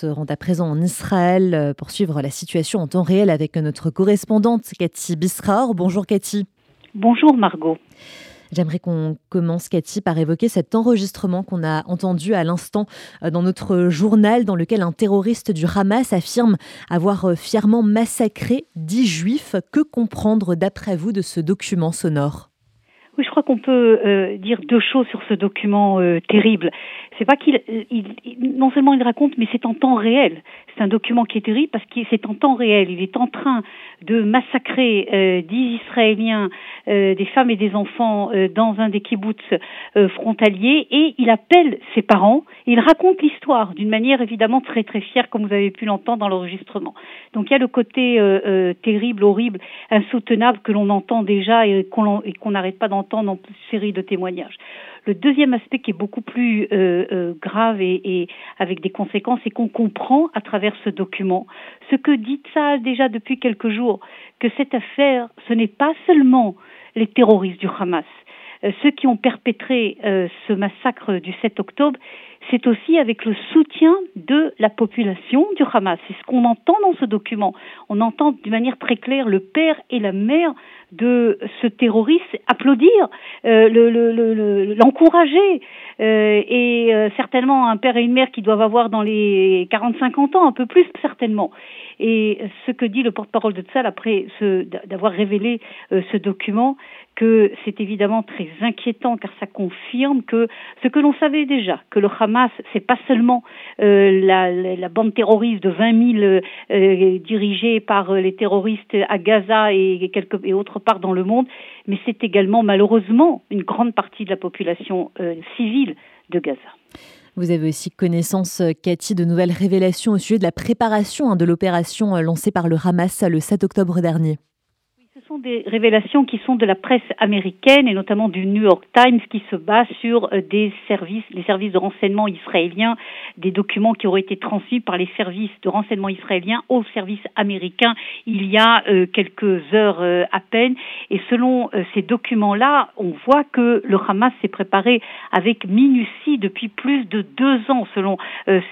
se rend à présent en Israël pour suivre la situation en temps réel avec notre correspondante Cathy Bisraor. Bonjour Cathy. Bonjour Margot. J'aimerais qu'on commence, Cathy, par évoquer cet enregistrement qu'on a entendu à l'instant euh, dans notre journal, dans lequel un terroriste du Hamas affirme avoir euh, fièrement massacré dix juifs. Que comprendre, d'après vous, de ce document sonore? Oui, qu'on peut euh, dire deux choses sur ce document terrible. C'est pas qu'il, non seulement il raconte, mais c'est en temps réel. C'est un document qui est terrible parce que c'est en temps réel. Il est en train de massacrer euh, dix Israéliens, euh, des femmes et des enfants euh, dans un des kibbutz frontaliers et il appelle ses parents. il raconte l'histoire d'une manière évidemment très très fière, comme vous avez pu l'entendre dans l'enregistrement. Donc il y a le côté terrible, horrible, insoutenable que l'on entend déjà et qu'on n'arrête pas d'entendre une série de témoignages. Le deuxième aspect qui est beaucoup plus euh, euh, grave et, et, avec des conséquences, c'est qu'on comprend à travers ce document ce que dit ça déjà depuis quelques jours, que cette affaire, ce n'est pas seulement les terroristes du Hamas, euh, ceux qui ont perpétré ce massacre du 7 octobre, c'est aussi avec le soutien de la population du Hamas. C'est ce qu'on entend dans ce document. On entend d'une manière très claire le père et la mère de ce terroriste applaudir, l'encourager. Euh, et euh, certainement un père et une mère qui doivent avoir dans les 40-50 ans, un peu plus certainement. Et ce que dit le porte-parole de Tzal après d'avoir révélé ce document, que c'est évidemment très inquiétant car ça confirme que ce que l'on savait déjà, que le Hamas, c'est pas seulement euh, la, la, bande terroriste de 20 000 euh, dirigée par euh, les terroristes à Gaza et, quelque, et autre part dans le monde, mais c'est également malheureusement une grande partie de la population civile de Gaza. Vous avez aussi connaissance, Cathy, de nouvelles révélations au sujet de la préparation hein, de l'opération lancée par le Hamas le 7 octobre dernier sont des révélations qui sont de la presse américaine et notamment du New York Times qui se base sur euh, des services, les services de renseignement israéliens, des documents qui auraient été transmis par les services de renseignement israéliens aux services américains il y a euh, quelques heures euh, à peine. Et selon ces documents-là, on voit que le Hamas s'est préparé avec minutie depuis plus de deux ans, selon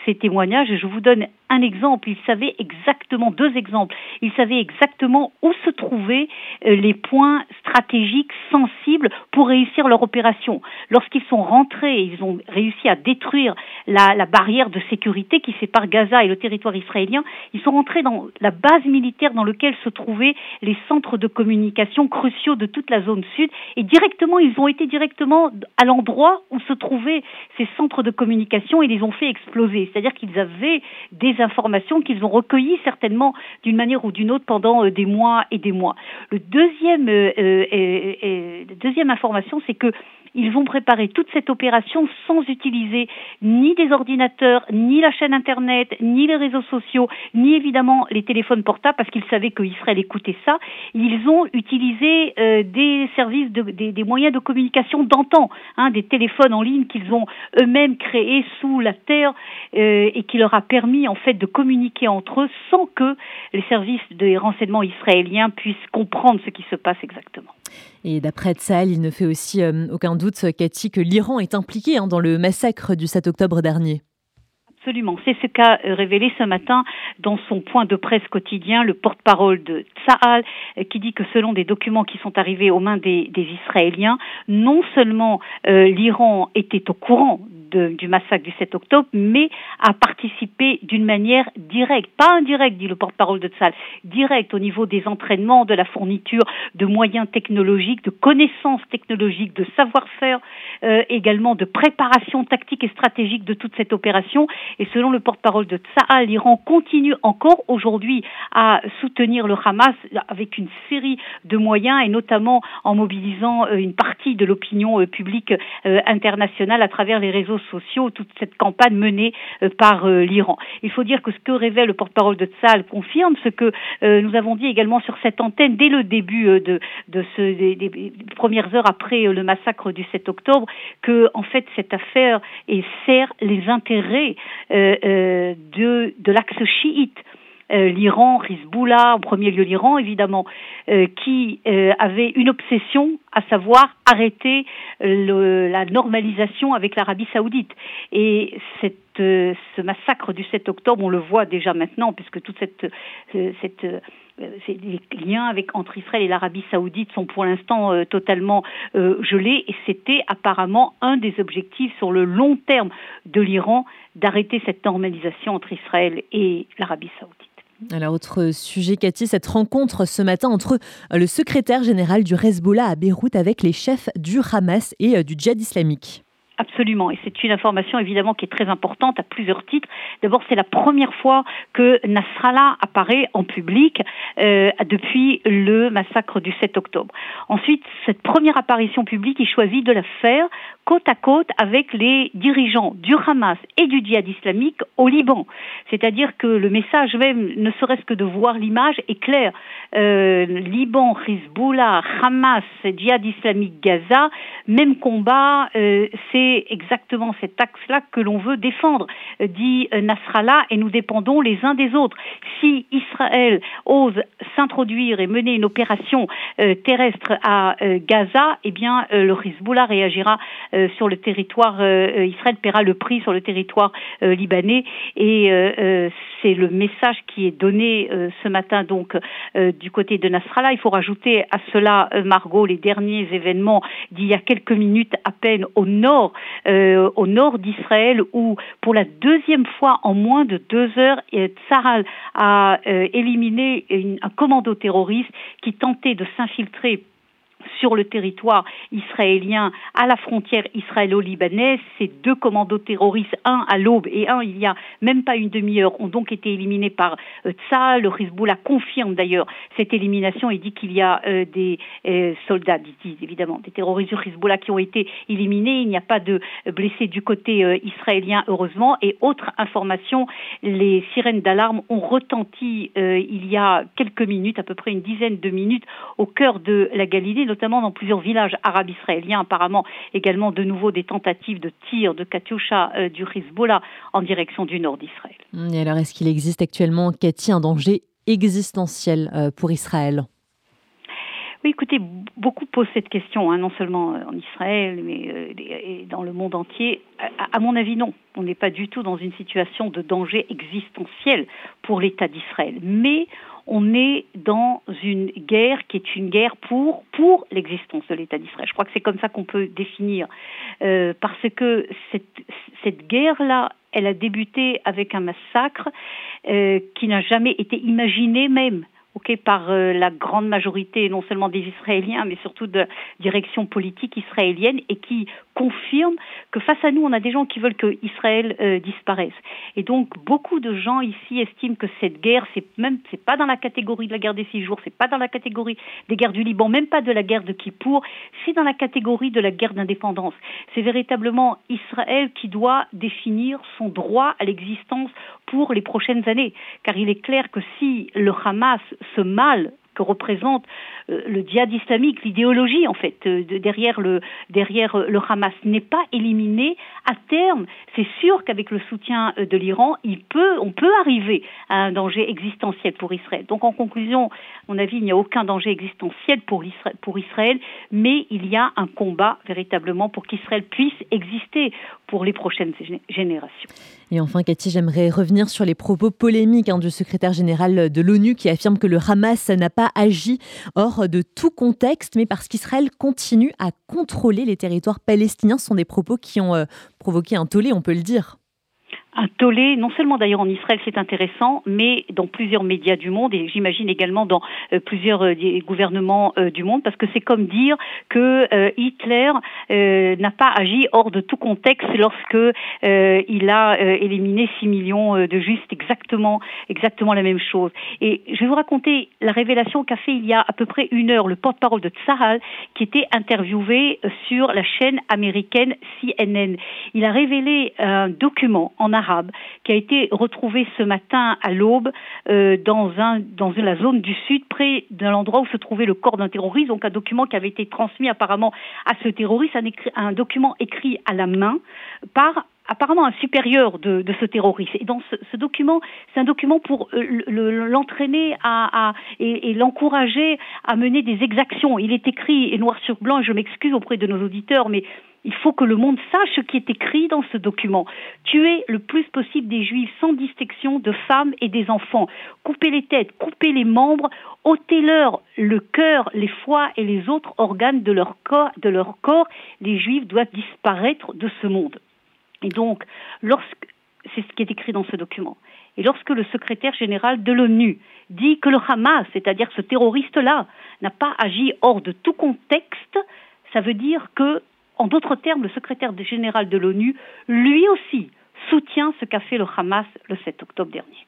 ces témoignages. Je vous donne un exemple. Il savait exactement, deux exemples. Il savait exactement où se trouvaient les points stratégiques sensibles pour réussir leur opération. Lorsqu'ils sont rentrés, ils ont réussi à détruire la, barrière de sécurité qui sépare Gaza et le territoire israélien. Ils sont rentrés dans la base militaire dans laquelle se trouvaient les centres de communication cruciaux de toute la zone sud et directement, ils ont été directement à l'endroit où se trouvaient ces centres de communication et les ont fait exploser. C'est-à-dire qu'ils avaient des informations qu'ils ont recueillies certainement d'une manière ou d'une autre pendant euh, des mois et des mois. Deuxième, euh, euh, deuxième information, c'est que ils vont préparer toute cette opération sans utiliser ni des ordinateurs, ni la chaîne Internet, ni les réseaux sociaux, ni évidemment les téléphones portables, parce qu'ils savaient qu'Israël écoutait ça. Ils ont utilisé euh, des services, de, des, moyens de communication d'antan, hein, des téléphones en ligne qu'ils ont eux-mêmes créés sous la terre euh, et qui leur a permis en fait de communiquer entre eux sans que les services des renseignements israéliens puissent comprendre ce qui se passe exactement. Et d'après il ne fait aussi euh, aucun doute, Cathy, que l'Iran est impliqué hein, dans le massacre du 7 octobre dernier. Absolument. C'est ce qu'a euh, révélé ce matin dans son point de presse quotidien le porte-parole de Tsahal, euh, qui dit que selon des documents qui sont arrivés aux mains des, Israéliens, non seulement l'Iran était au courant du massacre du 7 octobre, mais a participé d'une manière directe, pas indirecte, dit le porte-parole de Tzal, directe au niveau des entraînements, de la fourniture de moyens technologiques, de connaissances technologiques, de savoir-faire, euh, également de préparation tactique et stratégique de toute cette opération. Et selon le porte-parole de Tzal, l'Iran continue encore aujourd'hui à soutenir le Hamas avec une série de moyens et notamment en mobilisant euh, une partie de l'opinion euh, publique internationale à travers les réseaux sociaux, toute cette campagne menée euh, par euh, l'Iran. Il faut dire que ce que révèle le porte-parole de Tzal confirme ce que euh, nous avons dit également sur cette antenne dès le début de, ce, des, premières heures après le massacre du 7 octobre, que en fait cette affaire sert les intérêts de l'axe chiite. l'Iran, Hezbollah, en premier lieu l'Iran évidemment, qui avait une obsession à savoir arrêter le, la normalisation avec l'Arabie saoudite. Et cette ce massacre du 7 octobre, on le voit déjà maintenant, puisque toute cette, cette ces liens avec, entre Israël et l'Arabie saoudite sont pour l'instant totalement gelés et c'était apparemment un des objectifs sur le long terme de l'Iran d'arrêter cette normalisation entre Israël et l'Arabie saoudite. Alors, autre sujet, Cathy, cette rencontre ce matin entre le secrétaire général du Hezbollah à Beyrouth avec les chefs du Hamas et euh, du djihad islamique. Absolument, et c'est une information évidemment qui est très importante à plusieurs titres. D'abord, c'est la première fois que Nasrallah apparaît en public euh, depuis le massacre du 7 octobre. Ensuite, cette première apparition publique, il choisit de la faire côte à côte avec les dirigeants du Hamas et du djihad islamique au Liban. C'est-à-dire que le message même, ne serait-ce que de voir l'image, est clair. Euh, Liban, Hezbollah, Hamas, djihad islamique, Gaza, même combat, euh, c'est exactement cet axe-là que l'on veut défendre, dit Nasrallah, et nous dépendons les uns des autres. Si Israël ose s'introduire et mener une opération euh, terrestre à Gaza, eh bien le Hezbollah réagira euh, sur le territoire, euh, euh, Israël paiera le prix sur le territoire libanais et c'est le message qui est donné ce matin donc du côté de Nasrallah. Il faut rajouter à cela, Margot, les derniers événements d'il y a quelques minutes à peine au nord, au nord d'Israël, où pour la deuxième fois en moins de deux heures, Tsahal a éliminé un commando terroriste qui tentait de s'infiltrer sur le territoire israélien à la frontière israélo-libanaise. Ces deux commandos terroristes, un à l'aube et un il y a même pas une demi-heure, ont donc été éliminés par euh, Tzal. Le Hezbollah confirme d'ailleurs cette élimination et dit qu'il y a euh, des euh, soldats, disent évidemment, des terroristes du Hezbollah qui ont été éliminés. Il n'y a pas de blessés du côté israélien, heureusement. Et autre information, les sirènes d'alarme ont retenti il y a quelques minutes, à peu près une dizaine de minutes, au cœur de la Galilée, notamment dans plusieurs villages arabes israéliens, apparemment également de nouveau des tentatives de tir de Katyusha euh, du Hezbollah en direction du nord d'Israël. Et alors, est-ce qu'il existe actuellement, Cathy, un danger existentiel euh, pour Israël? Oui, écoutez, beaucoup posent cette question, hein, non seulement en Israël, mais dans le monde entier. à mon avis, non. On n'est pas du tout dans une situation de danger existentiel pour l'État d'Israël. Mais on est dans une guerre qui est une guerre pour, pour l'existence de l'État d'Israël. Je crois que c'est comme ça qu'on peut définir. Euh, parce que cette, cette guerre-là, elle a débuté avec un massacre euh, qui n'a jamais été imaginé même par euh, la grande majorité, non seulement des Israéliens, mais surtout de direction politique israélienne, et qui confirme que face à nous, on a des gens qui veulent que Israël euh, disparaisse. Et donc, beaucoup de gens ici estiment que cette guerre, c'est même, c'est pas dans la catégorie de la guerre des six jours, c'est pas dans la catégorie des guerres du Liban, même pas de la guerre de Kippour, c'est dans la catégorie de la guerre d'indépendance. C'est véritablement Israël qui doit définir son droit à l'existence pour les prochaines années. Car il est clair que si le Hamas, ce mal que représente euh, le djihad islamique, l'idéologie en fait euh, derrière euh, le Hamas n'est pas éliminée à terme, c'est sûr qu'avec le soutien de l'Iran, peut on peut arriver à un danger existentiel pour Israël. Donc en conclusion, à mon avis, il n'y a aucun danger existentiel pour pour Israël, mais il y a un combat véritablement pour qu'Israël puisse exister pour les prochaines générations. Et enfin, Cathy, j'aimerais revenir sur les propos polémiques hein, du secrétaire général de l'ONU qui affirme que le Hamas n'a pas agi hors de tout contexte, mais parce qu'Israël continue à contrôler les territoires palestiniens. Ce sont des propos qui ont euh, provoqué un tollé, on peut le dire un tollé, non seulement d'ailleurs en Israël, c'est intéressant, mais dans plusieurs médias du monde et j'imagine également dans euh, plusieurs euh, gouvernements euh, du monde, parce que c'est comme dire que Hitler n'a pas agi hors de tout contexte lorsque il a éliminé 6 millions de juifs, exactement, exactement la même chose. Et je vais vous raconter la révélation qu'a fait il y a à peu près une heure le porte-parole de Tsahal, qui était interviewé sur la chaîne américaine CNN. Il a révélé un document en arabe qui a été retrouvé ce matin à l'aube euh, dans, la zone du sud, près de l'endroit où se trouvait le corps d'un terroriste. Donc un document qui avait été transmis apparemment à ce terroriste, un, document écrit à la main par apparemment un supérieur de, ce terroriste. Et dans ce, document, c'est un document pour euh, l'entraîner et, l'encourager à mener des exactions. Il est écrit et noir sur blanc, et je m'excuse auprès de nos auditeurs, mais Il faut que le monde sache ce qui est écrit dans ce document. Tuer le plus possible des juifs sans distinction de femmes et des enfants. Couper les têtes, couper les membres, ôtez-leur le cœur, les foies et les autres organes de leur corps. Les juifs doivent disparaître de ce monde. Et donc, lorsque c'est ce qui est écrit dans ce document. Et lorsque le secrétaire général de l'ONU dit que le Hamas, c'est-à-dire ce terroriste-là, n'a pas agi hors de tout contexte, ça veut dire que, en d'autres termes, le secrétaire général de l'ONU, lui aussi, soutient ce qu'a fait le Hamas le 7 octobre dernier.